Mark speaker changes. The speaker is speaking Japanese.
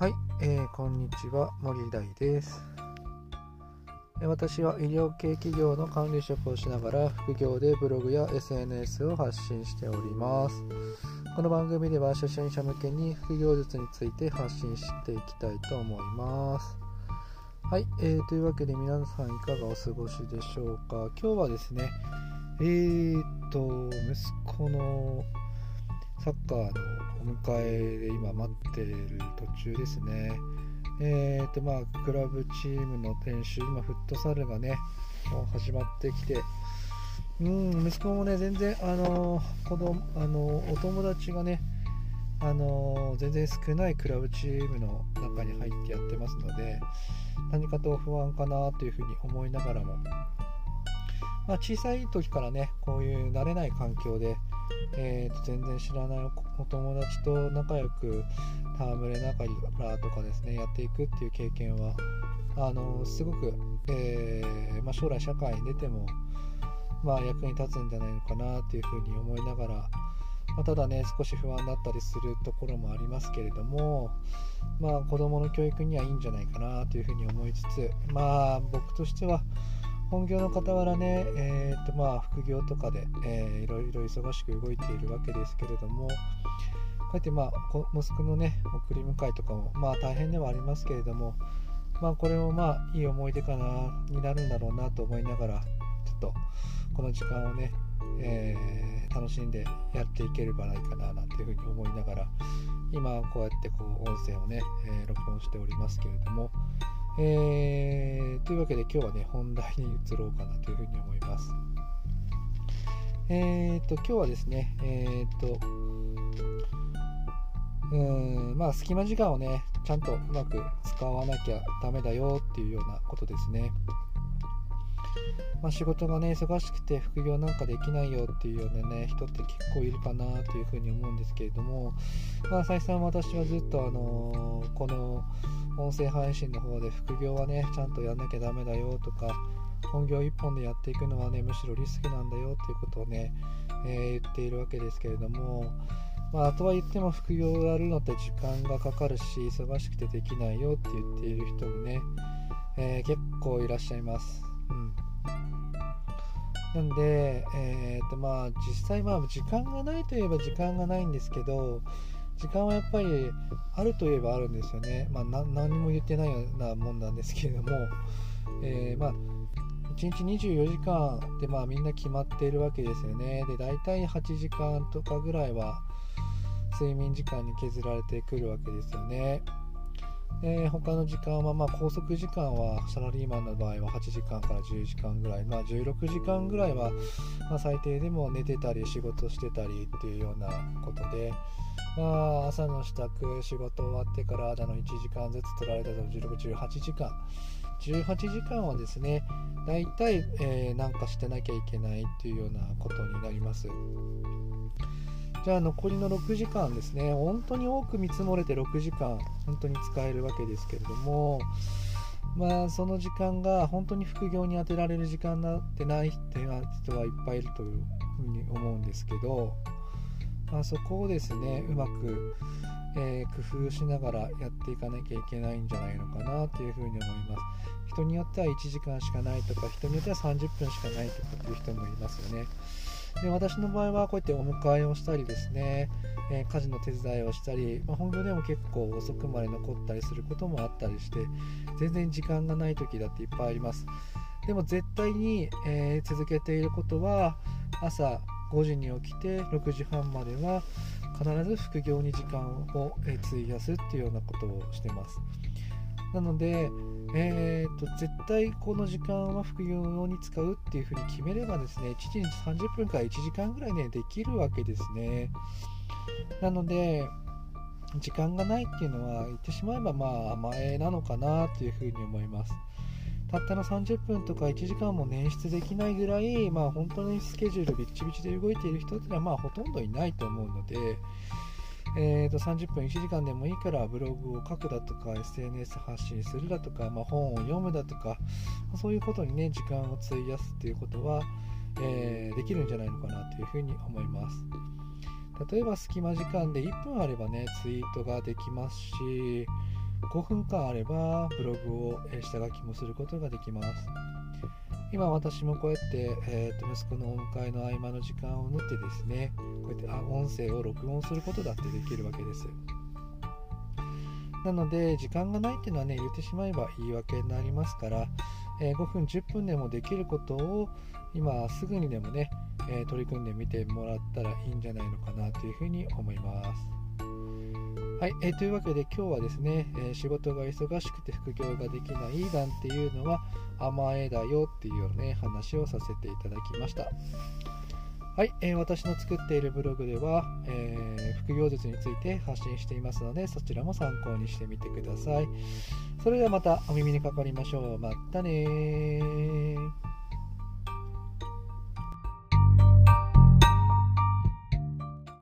Speaker 1: はい、えー、こんにちは森大です。私は医療系企業の管理職をしながら副業でブログや SNS を発信しております。この番組では初心者向けに副業術について発信していきたいと思います。はい、えー、というわけで皆さんいかがお過ごしでしょうか。今日はですねえーと息子のサッカーのお迎えで今待ってる途中ですね。えーとまあ、クラブチームの練習、今、フットサルがね、もう始まってきて、うん、息子もね、全然、あの子供あのお友達がね、あの全然少ないクラブチームの中に入ってやってますので、何かと不安かなというふうに思いながらも、まあ、小さい時からね、こういう慣れない環境で、えー、と全然知らないお友達と仲良く戯れながらとかですねやっていくっていう経験はあのすごく、えー、まあ、将来社会に出ても、まあ、役に立つんじゃないのかなっていうふうに思いながら、まあ、ただね少し不安だったりするところもありますけれども、まあ、子どもの教育にはいいんじゃないかなというふうに思いつつまあ僕としては本業の傍らね、えーとまあ、副業とかで、えー、いろいろ忙しく動いているわけですけれども、こうやって、まあ、息子のね、送り迎えとかも、まあ、大変ではありますけれども、まあ、これもまあ、いい思い出かな、になるんだろうなと思いながら、ちょっと、この時間をね、えー、楽しんでやっていければないかな、なんていうふうに思いながら、今、こうやってこう、音声をね、えー、録音しておりますけれども、えー、というわけで今日はね、本題に移ろうかなというふうに思います。えーと、今日はですね、えーと、うん、まあ、隙間時間をね、ちゃんとうまく使わなきゃダメだよっていうようなことですね。まあ、仕事がね、忙しくて副業なんかできないよっていうようなね、人って結構いるかなというふうに思うんですけれども、まあ、再三私はずっとあの、この音声配信の方で副業はね、ちゃんとやんなきゃダメだよとか、本業1本でやっていくのはね、むしろリスクなんだよっていうことをね、えー、言っているわけですけれども、まあ、とは言っても副業をやるのって時間がかかるし、忙しくてできないよって言っている人もね、えー、結構いらっしゃいます。うんなんで、えーとまあ、実際、まあ、時間がないといえば時間がないんですけど、時間はやっぱりあるといえばあるんですよね。まあ、何も言ってないようなもんなんですけれども、えー、まあ、1日24時間で、まあ、みんな決まっているわけですよね。で、大体8時間とかぐらいは睡眠時間に削られてくるわけですよね。で他の時間は、まあ、拘束時間はサラリーマンの場合は8時間から10時間ぐらい、まあ、16時間ぐらいは、まあ、最低でも寝てたり仕事してたりっていうようなことで、まあ、朝の支度仕事終わってからだの1時間ずつ取られたの16、18時間18時間はですね大体、えー、なんかしてなきゃいけないっていうようなことになります。じゃあ残りの6時間ですね、本当に多く見積もれて6時間、本当に使えるわけですけれども、まあ、その時間が本当に副業に充てられる時間になってない人はいっぱいいるというふうに思うんですけど、あ、そこをですね、うまく、えー、工夫しながらやっていかなきゃいけないんじゃないのかなというふうに思います。人によっては1時間しかないとか、人によっては30分しかないとかっていう人もいますよね。で私の場合はこうやってお迎えをしたりですね、えー、家事の手伝いをしたり、まあ、本業でも結構遅くまで残ったりすることもあったりして全然時間がない時だっていっぱいありますでも絶対に、えー、続けていることは朝5時に起きて6時半までは必ず副業に時間を費やすっていうようなことをしてますなので、えーと、絶対この時間は副業用に使うっていうふうに決めればですね、1日30分から1時間ぐらいね、できるわけですね。なので、時間がないっていうのは言ってしまえばまあ甘えなのかなっていうふうに思います。たったの30分とか1時間も捻出できないぐらい、まあ、本当にスケジュールビッチビチで動いている人っていうのはまあほとんどいないと思うので、えー、と30分1時間でもいいからブログを書くだとか SNS 発信するだとか、まあ、本を読むだとかそういうことにね時間を費やすっていうことは、えー、できるんじゃないのかなというふうに思います。例えば隙間時間で1分あればねツイートができますし5分間あればブログを下書きもすることができます。今私もこうやって、えー、と息子のお迎えの合間の時間を縫ってですねこうやってあ音声を録音することだってできるわけです。なので時間がないっていうのはね言ってしまえば言い訳になりますから、えー、5分10分でもできることを今すぐにでもね、えー、取り組んでみてもらったらいいんじゃないのかなというふうに思います。はい、えー、というわけで今日はですね、えー、仕事が忙しくて副業ができないなんていうのは甘えだよっていうような、ね、話をさせていただきました。はい、えー、私の作っているブログでは、え副業術について発信していますのでそちらも参考にしてみてください。それではまたお耳にかかりましょう。またね